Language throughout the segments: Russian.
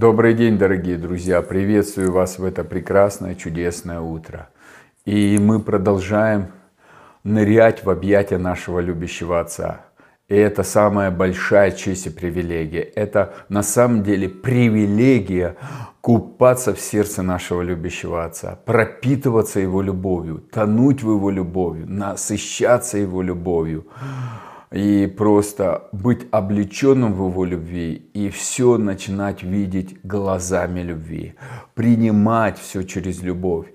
Добрый день, дорогие друзья! Приветствую вас в это прекрасное, чудесное утро. И мы продолжаем нырять в объятия нашего любящего Отца. И это самая большая честь и привилегия. Это на самом деле привилегия купаться в сердце нашего любящего Отца, пропитываться Его любовью, тонуть в Его любовью, насыщаться Его любовью и просто быть облеченным в его любви и все начинать видеть глазами любви, принимать все через любовь.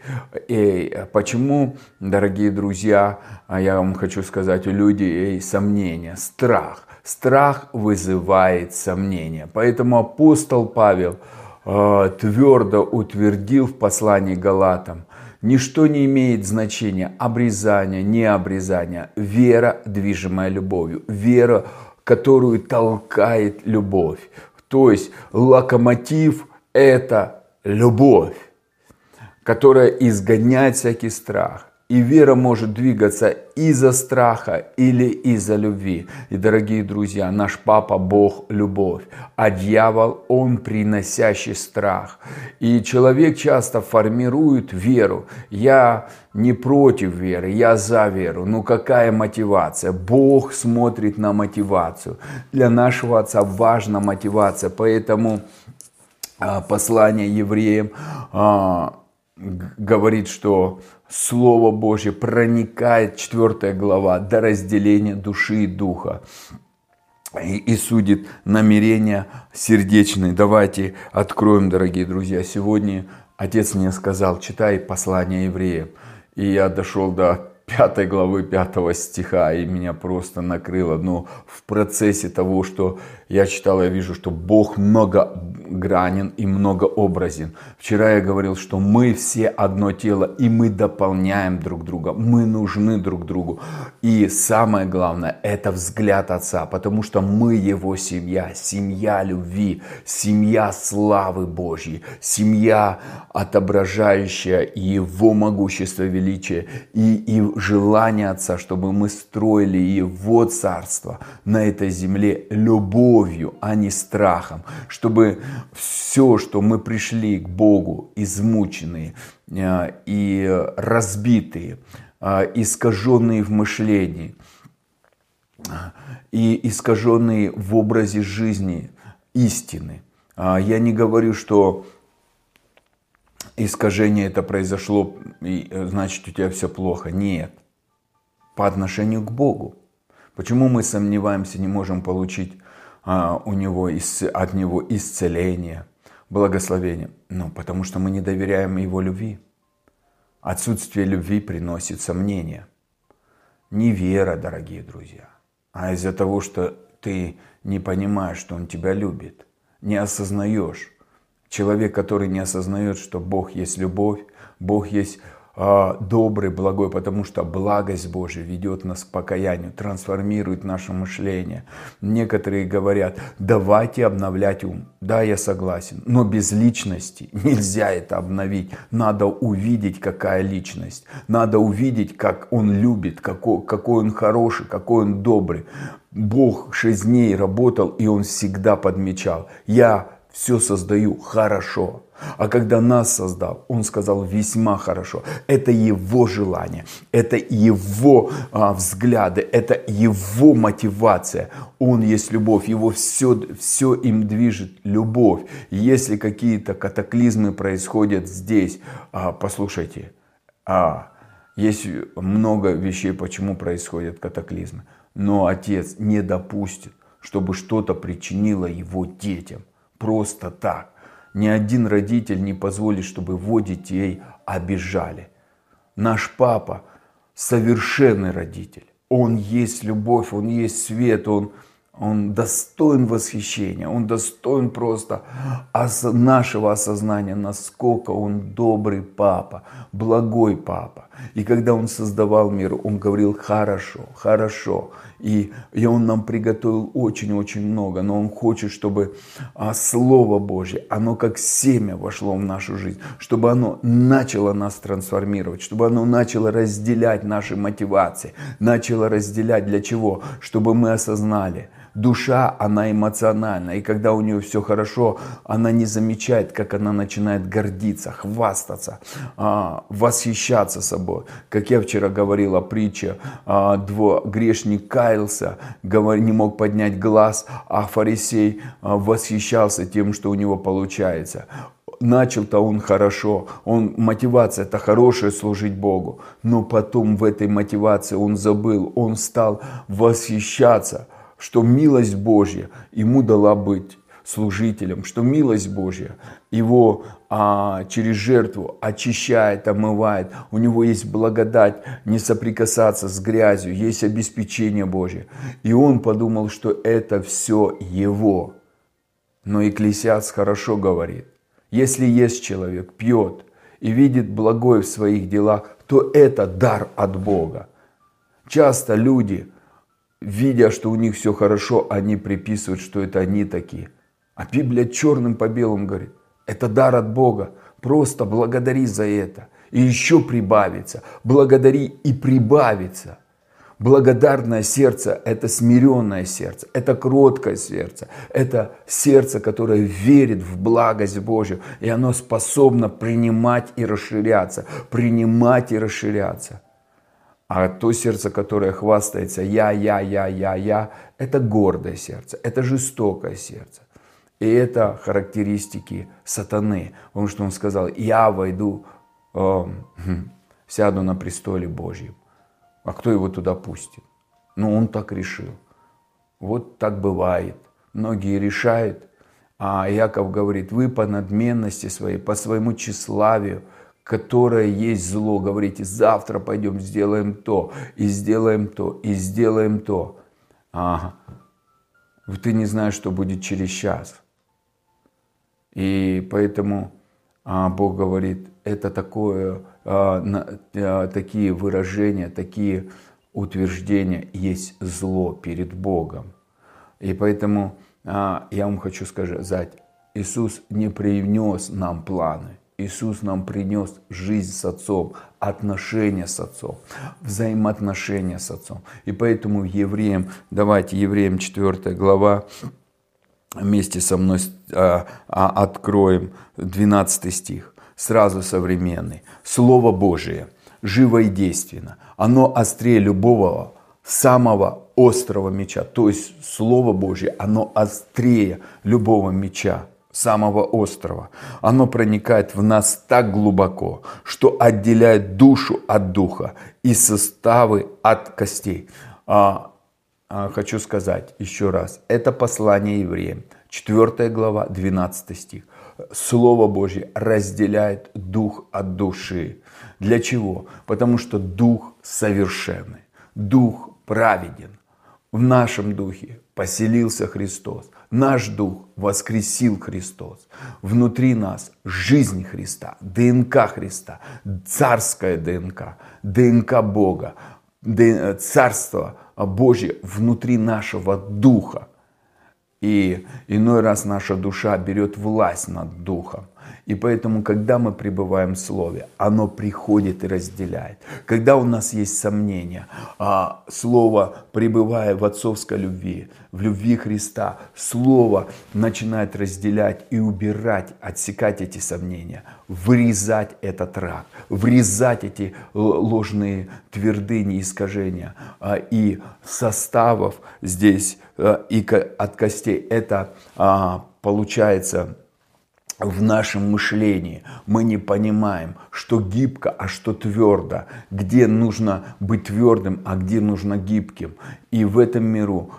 И почему, дорогие друзья, а я вам хочу сказать, у людей сомнения, страх. Страх вызывает сомнения. Поэтому апостол Павел э, твердо утвердил в послании Галатам – Ничто не имеет значения обрезания, не обрезания. Вера, движимая любовью. Вера, которую толкает любовь. То есть локомотив – это любовь, которая изгоняет всякий страх. И вера может двигаться из-за страха или из-за любви. И, дорогие друзья, наш папа Бог – любовь, а дьявол – он приносящий страх. И человек часто формирует веру. Я не против веры, я за веру. Ну какая мотивация? Бог смотрит на мотивацию. Для нашего Отца важна мотивация. Поэтому а, послание евреям а, говорит, что Слово Божье проникает, 4 глава, до разделения души и духа и, и судит намерения сердечные. Давайте откроем, дорогие друзья. Сегодня отец мне сказал, читай послание евреям. И я дошел до пятой главы пятого стиха, и меня просто накрыло. Но в процессе того, что я читал, я вижу, что Бог многогранен и многообразен. Вчера я говорил, что мы все одно тело, и мы дополняем друг друга, мы нужны друг другу. И самое главное, это взгляд Отца, потому что мы Его семья, семья любви, семья славы Божьей, семья, отображающая Его могущество, величие и, и желание Отца, чтобы мы строили Его Царство на этой земле любовью, а не страхом, чтобы все, что мы пришли к Богу, измученные э, и разбитые, э, искаженные в мышлении и искаженные в образе жизни истины. А, я не говорю, что искажение это произошло, и, э, значит у тебя все плохо. Нет. По отношению к Богу. Почему мы сомневаемся, не можем получить у него, от Него исцеление, благословение? Ну, потому что мы не доверяем Его любви. Отсутствие любви приносит сомнения. Не вера, дорогие друзья, а из-за того, что ты не понимаешь, что Он тебя любит, не осознаешь, Человек, который не осознает, что Бог есть любовь, Бог есть добрый, благой, потому что благость Божия ведет нас к покаянию, трансформирует наше мышление. Некоторые говорят, давайте обновлять ум. Да, я согласен, но без личности нельзя это обновить. Надо увидеть, какая личность. Надо увидеть, как он любит, какой, какой он хороший, какой он добрый. Бог шесть дней работал, и он всегда подмечал. Я все создаю хорошо. А когда нас создал, Он сказал весьма хорошо. Это Его желание, это Его а, взгляды, это Его мотивация. Он есть любовь, Его все, все им движет любовь. Если какие-то катаклизмы происходят здесь, а, послушайте, а, есть много вещей, почему происходят катаклизмы. Но Отец не допустит, чтобы что-то причинило Его детям – просто так. Ни один родитель не позволит, чтобы его детей обижали. Наш папа совершенный родитель. Он есть любовь, он есть свет, он, он достоин восхищения, он достоин просто нашего осознания, насколько он добрый папа, благой папа. И когда он создавал мир, он говорил хорошо, хорошо. И, и Он нам приготовил очень-очень много, но Он хочет, чтобы а, Слово Божье, оно как семя вошло в нашу жизнь, чтобы оно начало нас трансформировать, чтобы оно начало разделять наши мотивации, начало разделять для чего? Чтобы мы осознали, Душа, она эмоциональна. И когда у нее все хорошо, она не замечает, как она начинает гордиться, хвастаться, а, восхищаться собой. Как я вчера говорил о притче, а, грешник каялся, не мог поднять глаз, а фарисей а, восхищался тем, что у него получается начал-то он хорошо, он, мотивация это хорошая служить Богу, но потом в этой мотивации он забыл, он стал восхищаться, что милость Божья ему дала быть служителем, что милость Божья его а, через жертву очищает, омывает. У него есть благодать не соприкасаться с грязью, есть обеспечение Божье. И он подумал, что это все его. Но Екклесиаст хорошо говорит, если есть человек, пьет и видит благое в своих делах, то это дар от Бога. Часто люди, видя, что у них все хорошо, они приписывают, что это они такие. А Библия черным по белому говорит, это дар от Бога. Просто благодари за это. И еще прибавится. Благодари и прибавится. Благодарное сердце – это смиренное сердце, это кроткое сердце, это сердце, которое верит в благость Божью, и оно способно принимать и расширяться, принимать и расширяться. А то сердце, которое хвастается «я, я, я, я, я», это гордое сердце, это жестокое сердце. И это характеристики сатаны, потому что он сказал «я войду, э, сяду на престоле Божьем». А кто его туда пустит? Ну, он так решил. Вот так бывает. Многие решают, а Яков говорит, вы по надменности своей, по своему тщеславию, которое есть зло, говорите, завтра пойдем сделаем то, и сделаем то, и сделаем то. Ага. Ты не знаешь, что будет через час. И поэтому а, Бог говорит, это такое а, а, такие выражения, такие утверждения есть зло перед Богом. И поэтому а, я вам хочу сказать, Иисус не принес нам планы. Иисус нам принес жизнь с Отцом, отношения с Отцом, взаимоотношения с Отцом. И поэтому евреям, давайте евреям 4 глава, вместе со мной откроем 12 стих сразу современный. Слово Божие живо и действенно. Оно острее любого самого острого меча. То есть Слово Божье, оно острее любого меча, самого острого. Оно проникает в нас так глубоко, что отделяет душу от духа и составы от костей. А, а, хочу сказать еще раз, это послание евреям, 4 глава, 12 стих. Слово Божье разделяет дух от души. Для чего? Потому что дух совершенный, дух праведен. В нашем духе поселился Христос. Наш дух воскресил Христос. Внутри нас жизнь Христа, ДНК Христа, царская ДНК, ДНК Бога, Царство Божье внутри нашего духа. И иной раз наша душа берет власть над духом. И поэтому, когда мы пребываем в Слове, оно приходит и разделяет. Когда у нас есть сомнения, а Слово, пребывая в отцовской любви, в любви Христа, Слово начинает разделять и убирать, отсекать эти сомнения, вырезать этот рак, врезать эти ложные твердыни, искажения. А, и составов здесь и от костей это а, получается в нашем мышлении мы не понимаем, что гибко, а что твердо, где нужно быть твердым, а где нужно гибким. И в этом миру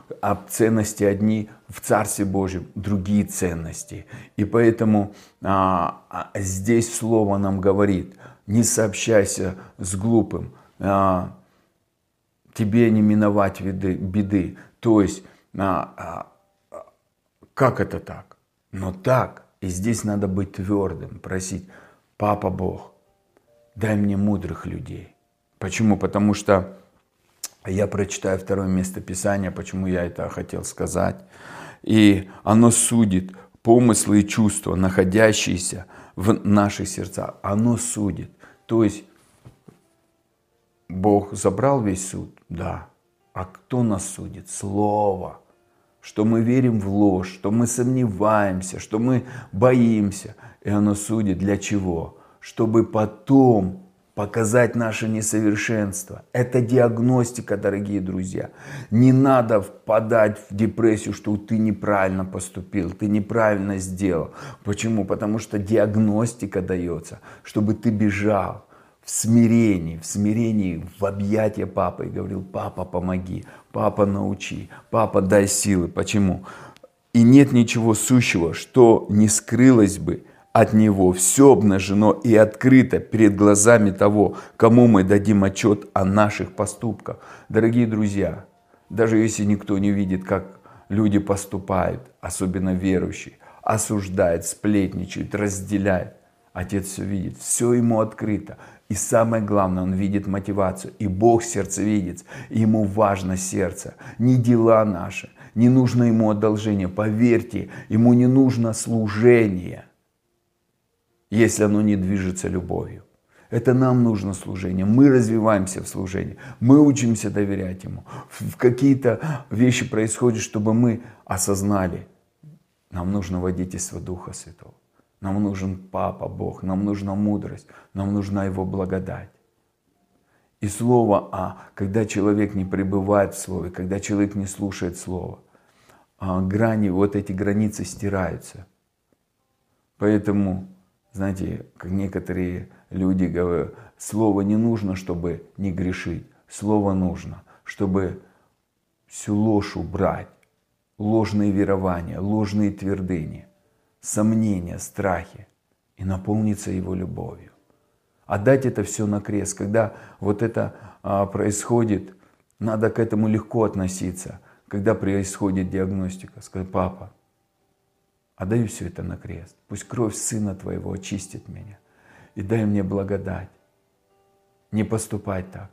ценности одни, в Царстве Божьем другие ценности. И поэтому а, а, здесь Слово нам говорит, не сообщайся с глупым, а, тебе не миновать беды. беды. То есть, а, а, как это так? Но так, и здесь надо быть твердым, просить, Папа Бог, дай мне мудрых людей. Почему? Потому что я прочитаю второе место Писания, почему я это хотел сказать. И оно судит помыслы и чувства, находящиеся в наших сердцах. Оно судит. То есть Бог забрал весь суд? Да. А кто нас судит? Слово что мы верим в ложь, что мы сомневаемся, что мы боимся. И оно судит для чего? Чтобы потом показать наше несовершенство. Это диагностика, дорогие друзья. Не надо впадать в депрессию, что ты неправильно поступил, ты неправильно сделал. Почему? Потому что диагностика дается, чтобы ты бежал в смирении, в смирении, в объятия папы и говорил, папа, помоги, папа, научи, папа, дай силы. Почему? И нет ничего сущего, что не скрылось бы от Него. Все обнажено и открыто перед глазами того, кому мы дадим отчет о наших поступках. Дорогие друзья, даже если никто не видит, как люди поступают, особенно верующие, осуждает, сплетничает, разделяет, Отец все видит, все ему открыто. И самое главное, он видит мотивацию. И Бог сердцевидец. И ему важно сердце, не дела наши. Не нужно ему одолжение. Поверьте, ему не нужно служение – если оно не движется любовью. Это нам нужно служение. Мы развиваемся в служении. Мы учимся доверять Ему. В какие-то вещи происходят, чтобы мы осознали. Нам нужно водительство Духа Святого. Нам нужен Папа Бог. Нам нужна мудрость. Нам нужна Его благодать. И Слово, а когда человек не пребывает в Слове, когда человек не слушает Слово, а грани, вот эти границы стираются. Поэтому знаете, как некоторые люди говорят, слово не нужно, чтобы не грешить. Слово нужно, чтобы всю ложь убрать, ложные верования, ложные твердыни, сомнения, страхи и наполниться Его любовью. Отдать это все на крест. Когда вот это а, происходит, надо к этому легко относиться. Когда происходит диагностика, сказать, папа, Отдаю все это на крест. Пусть кровь Сына Твоего очистит меня. И дай мне благодать. Не поступать так.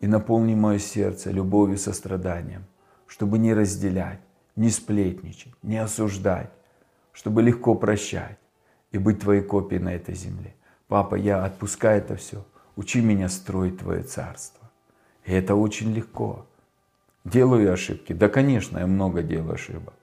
И наполни мое сердце любовью и состраданием, чтобы не разделять, не сплетничать, не осуждать, чтобы легко прощать и быть Твоей копией на этой земле. Папа, я отпускаю это все. Учи меня строить Твое царство. И это очень легко. Делаю ошибки? Да, конечно, я много делаю ошибок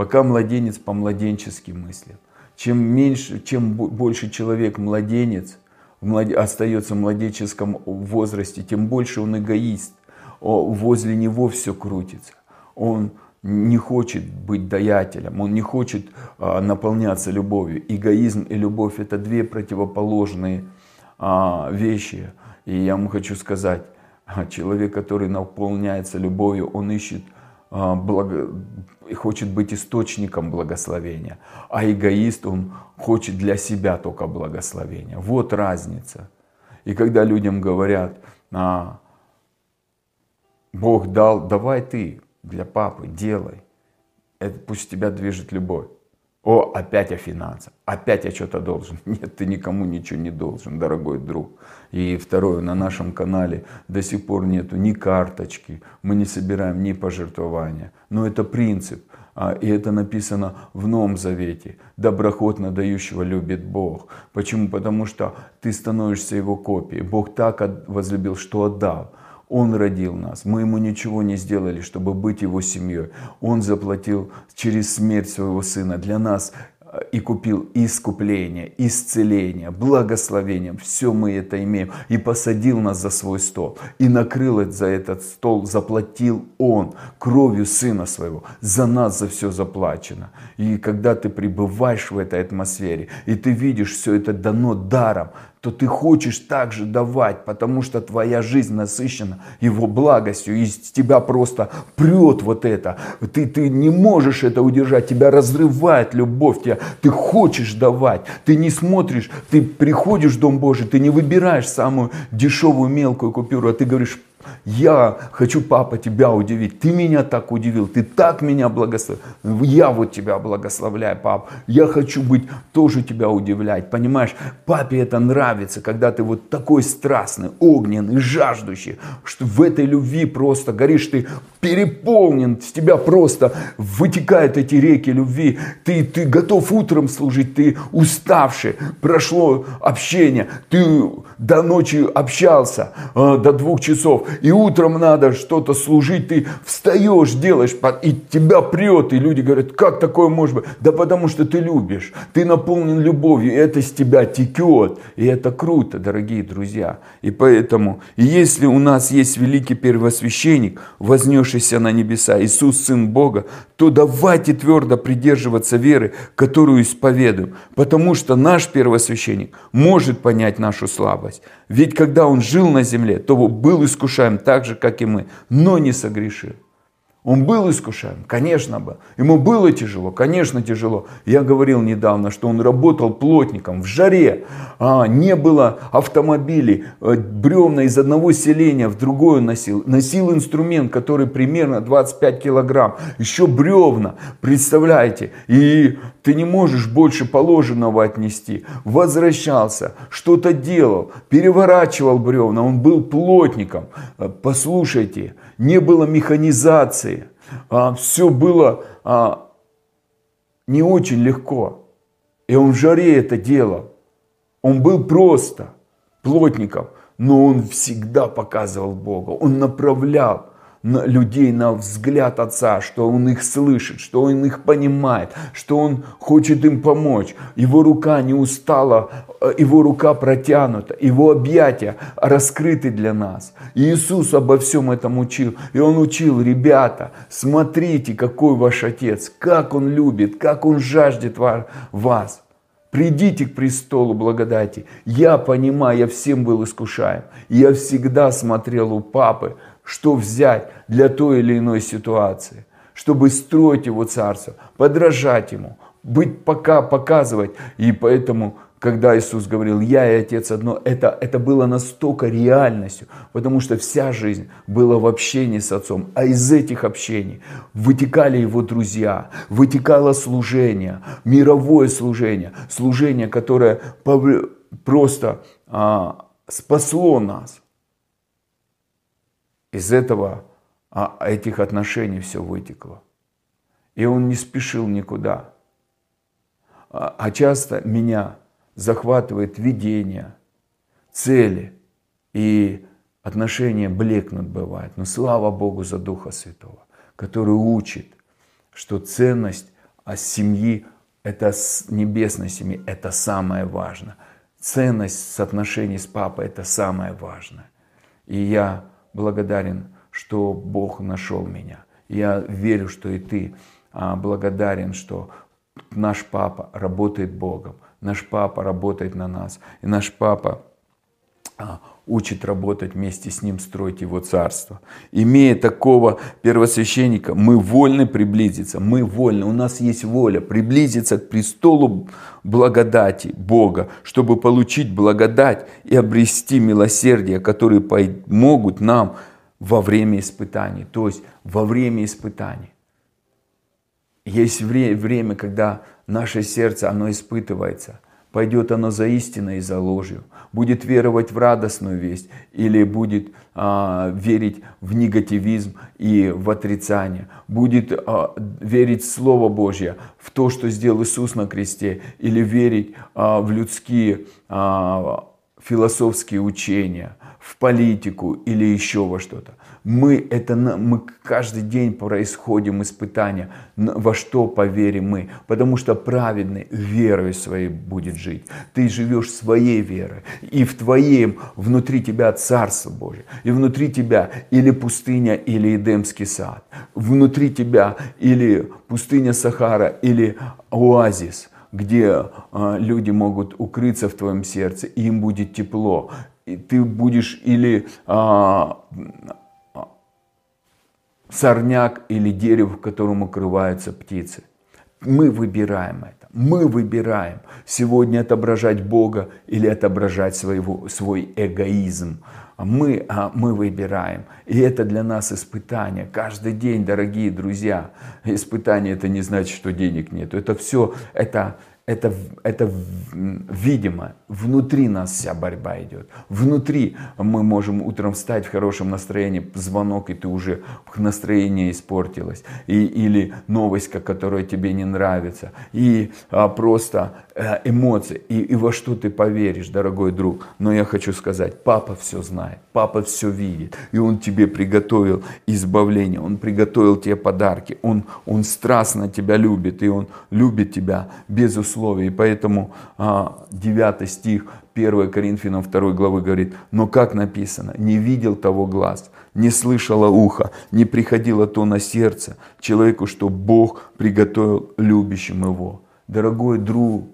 пока младенец по-младенчески мыслит. Чем меньше, чем больше человек младенец, остается в младенческом возрасте, тем больше он эгоист. Возле него все крутится. Он не хочет быть даятелем, он не хочет а, наполняться любовью. Эгоизм и любовь это две противоположные а, вещи. И я вам хочу сказать, человек, который наполняется любовью, он ищет а, благо, хочет быть источником благословения, а эгоист, он хочет для себя только благословения. Вот разница. И когда людям говорят, а, Бог дал, давай ты для папы, делай. Это пусть тебя движет любовь. О, опять о финансах, опять я что-то должен. Нет, ты никому ничего не должен, дорогой друг. И второе, на нашем канале до сих пор нету ни карточки, мы не собираем ни пожертвования. Но это принцип, а, и это написано в Новом Завете. Доброхотно дающего любит Бог. Почему? Потому что ты становишься Его копией. Бог так возлюбил, что отдал. Он родил нас. Мы ему ничего не сделали, чтобы быть его семьей. Он заплатил через смерть своего сына для нас и купил искупление, исцеление, благословение. Все мы это имеем. И посадил нас за свой стол. И накрыл за этот стол, заплатил Он кровью Сына Своего. За нас за все заплачено. И когда ты пребываешь в этой атмосфере, и ты видишь, все это дано даром, то ты хочешь также давать, потому что твоя жизнь насыщена Его благостью, и из тебя просто прет вот это. Ты, ты не можешь это удержать, тебя разрывает любовь, тебя, ты хочешь давать, ты не смотришь, ты приходишь в Дом Божий, ты не выбираешь самую дешевую мелкую купюру, а ты говоришь, я хочу, папа, тебя удивить. Ты меня так удивил, ты так меня благословил. Я вот тебя благословляю, пап. Я хочу быть тоже тебя удивлять. Понимаешь, папе это нравится, когда ты вот такой страстный, огненный, жаждущий, что в этой любви просто горишь, ты переполнен, с тебя просто вытекают эти реки любви. Ты, ты готов утром служить, ты уставший, прошло общение, ты до ночи общался, э, до двух часов, и утром надо что-то служить, ты встаешь, делаешь, и тебя прет, и люди говорят, как такое может быть? Да потому что ты любишь, ты наполнен любовью, и это с тебя текет, и это круто, дорогие друзья. И поэтому, если у нас есть великий первосвященник, вознесшийся на небеса, Иисус, Сын Бога, то давайте твердо придерживаться веры, которую исповедуем, потому что наш первосвященник может понять нашу слабость. Ведь когда он жил на земле, то был искушаем так же, как и мы, но не согрешил. Он был искушаем? Конечно бы. Ему было тяжело? Конечно тяжело. Я говорил недавно, что он работал плотником в жаре. А, не было автомобилей. Э, бревна из одного селения в другое носил. Носил инструмент, который примерно 25 килограмм. Еще бревна. Представляете? И ты не можешь больше положенного отнести. Возвращался, что-то делал, переворачивал бревна. Он был плотником. Э, послушайте, не было механизации, все было а, не очень легко. И он в жаре это делал. Он был просто плотником, но он всегда показывал Бога, он направлял на людей на взгляд Отца, что Он их слышит, что Он их понимает, что Он хочет им помочь. Его рука не устала, э, Его рука протянута, Его объятия раскрыты для нас. И Иисус обо всем этом учил. И Он учил, ребята, смотрите, какой ваш Отец, как Он любит, как Он жаждет вас. Придите к престолу благодати. Я понимаю, я всем был искушаем. Я всегда смотрел у папы, что взять для той или иной ситуации, чтобы строить его царство, подражать ему, быть пока, показывать. И поэтому, когда Иисус говорил, я и Отец одно, это, это было настолько реальностью, потому что вся жизнь была в общении с Отцом. А из этих общений вытекали его друзья, вытекало служение, мировое служение, служение, которое просто а, спасло нас из этого, а, этих отношений все вытекло. И он не спешил никуда. А, а часто меня захватывает видение, цели, и отношения блекнут бывает. Но слава Богу за Духа Святого, который учит, что ценность а семьи, это небесной семьи, это самое важное. Ценность соотношений с папой, это самое важное. И я благодарен, что Бог нашел меня. Я верю, что и ты а, благодарен, что наш папа работает Богом, наш папа работает на нас, и наш папа а, учит работать вместе с Ним, строить Его Царство. Имея такого первосвященника, мы вольны приблизиться, мы вольны, у нас есть воля приблизиться к престолу благодати Бога, чтобы получить благодать и обрести милосердие, которые помогут нам во время испытаний, то есть во время испытаний. Есть время, когда наше сердце, оно испытывается – Пойдет оно за истиной и за ложью, будет веровать в радостную весть или будет а, верить в негативизм и в отрицание, будет а, верить в Слово Божье, в то, что сделал Иисус на кресте, или верить а, в людские а, философские учения, в политику или еще во что-то мы, это, мы каждый день происходим испытания, во что поверим мы, потому что праведный верой своей будет жить. Ты живешь своей верой, и в твоем, внутри тебя Царство Божье, и внутри тебя или пустыня, или Эдемский сад, внутри тебя или пустыня Сахара, или оазис, где э, люди могут укрыться в твоем сердце, и им будет тепло. И ты будешь или э, сорняк или дерево, в котором укрываются птицы. Мы выбираем это. Мы выбираем сегодня отображать Бога или отображать своего, свой эгоизм. Мы, а мы выбираем. И это для нас испытание. Каждый день, дорогие друзья. Испытание это не значит, что денег нет. Это все, это, это, это видимо, внутри нас вся борьба идет. Внутри мы можем утром встать в хорошем настроении, звонок, и ты уже настроение испортилось. И, или новость, которая тебе не нравится. И а, просто а, эмоции. И, и во что ты поверишь, дорогой друг. Но я хочу сказать, папа все знает, папа все видит. И он тебе приготовил избавление, он приготовил тебе подарки. Он, он страстно тебя любит, и он любит тебя безусловно условий. И поэтому 9 а, стих 1 Коринфянам 2 главы говорит, но как написано, не видел того глаз, не слышало ухо, не приходило то на сердце человеку, что Бог приготовил любящим его. Дорогой друг,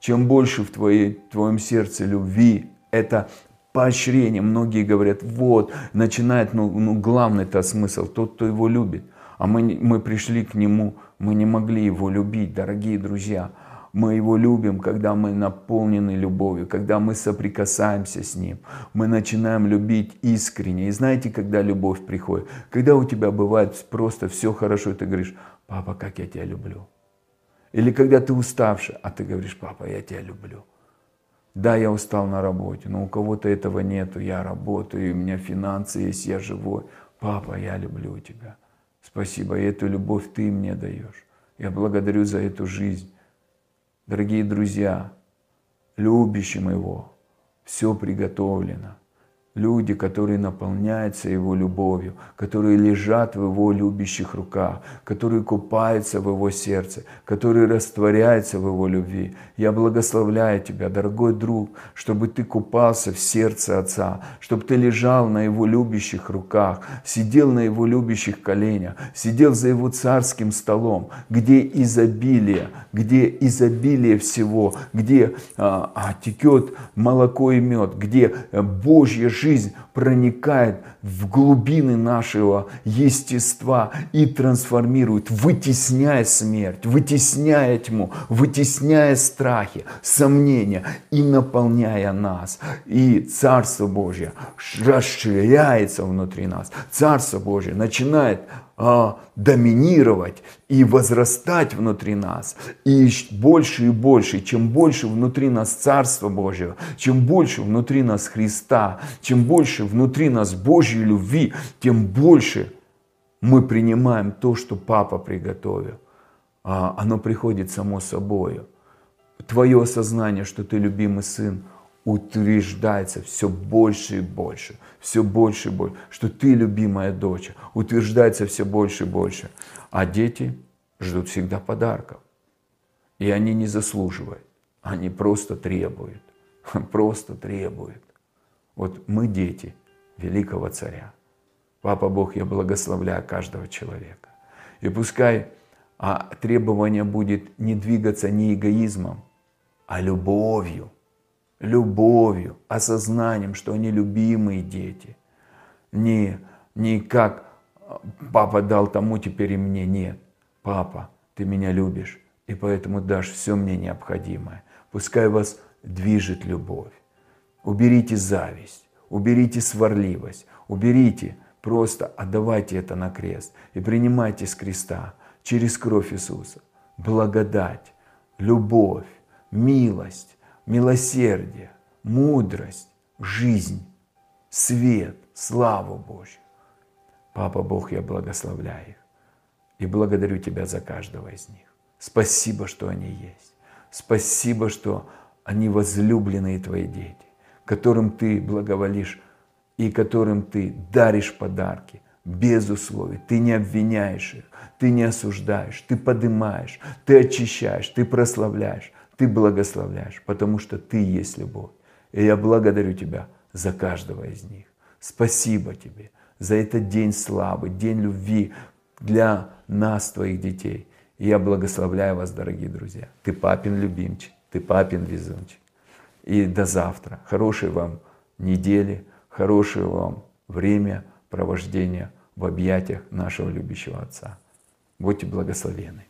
чем больше в твоей, твоем сердце любви, это поощрение. Многие говорят, вот, начинает, ну, ну главный-то смысл, тот, кто его любит. А мы, мы пришли к нему, мы не могли его любить, дорогие друзья. Мы Его любим, когда мы наполнены любовью, когда мы соприкасаемся с Ним. Мы начинаем любить искренне. И знаете, когда любовь приходит? Когда у тебя бывает просто все хорошо, и ты говоришь, папа, как я тебя люблю. Или когда ты уставший, а ты говоришь, папа, я тебя люблю. Да, я устал на работе, но у кого-то этого нету. Я работаю, у меня финансы есть, я живой. Папа, я люблю тебя. Спасибо, и эту любовь ты мне даешь. Я благодарю за эту жизнь. Дорогие друзья, любящим Его все приготовлено – люди, которые наполняются Его любовью, которые лежат в Его любящих руках, которые купаются в Его сердце, которые растворяются в Его любви. Я благословляю Тебя, дорогой друг, чтобы ты купался в сердце Отца, чтобы ты лежал на Его любящих руках, сидел на Его любящих коленях, сидел за Его царским столом, где изобилие, где изобилие всего, где а, а, текет молоко и мед, где Божья жизнь жизнь проникает в глубины нашего естества и трансформирует, вытесняя смерть, вытесняя тьму, вытесняя страхи, сомнения и наполняя нас. И Царство Божье расширяется внутри нас. Царство Божье начинает а, доминировать и возрастать внутри нас. И больше и больше, чем больше внутри нас Царства Божьего, чем больше внутри нас Христа, чем больше внутри нас Божьей любви, тем больше мы принимаем то, что Папа приготовил. А, оно приходит само собой. Твое осознание, что ты любимый сын – утверждается все больше и больше, все больше и больше, что ты любимая дочь, утверждается все больше и больше. А дети ждут всегда подарков. И они не заслуживают, они просто требуют, просто требуют. Вот мы дети великого царя. Папа Бог, я благословляю каждого человека. И пускай а требование будет не двигаться не эгоизмом, а любовью – любовью, осознанием, что они любимые дети. Не, не как папа дал тому, теперь и мне. Нет. Папа, ты меня любишь, и поэтому дашь все мне необходимое. Пускай вас движет любовь. Уберите зависть, уберите сварливость, уберите, просто отдавайте это на крест и принимайте с креста через кровь Иисуса благодать, любовь, милость, милосердие, мудрость, жизнь, свет, славу Божью. Папа Бог, я благословляю их и благодарю Тебя за каждого из них. Спасибо, что они есть. Спасибо, что они возлюбленные Твои дети, которым Ты благоволишь и которым Ты даришь подарки без условий. Ты не обвиняешь их, ты не осуждаешь, ты поднимаешь, ты очищаешь, ты прославляешь ты благословляешь, потому что ты есть любовь. И я благодарю тебя за каждого из них. Спасибо тебе за этот день славы, день любви для нас, твоих детей. И я благословляю вас, дорогие друзья. Ты папин любимчик, ты папин везунчик. И до завтра. Хорошей вам недели, хорошее вам время провождения в объятиях нашего любящего Отца. Будьте благословены.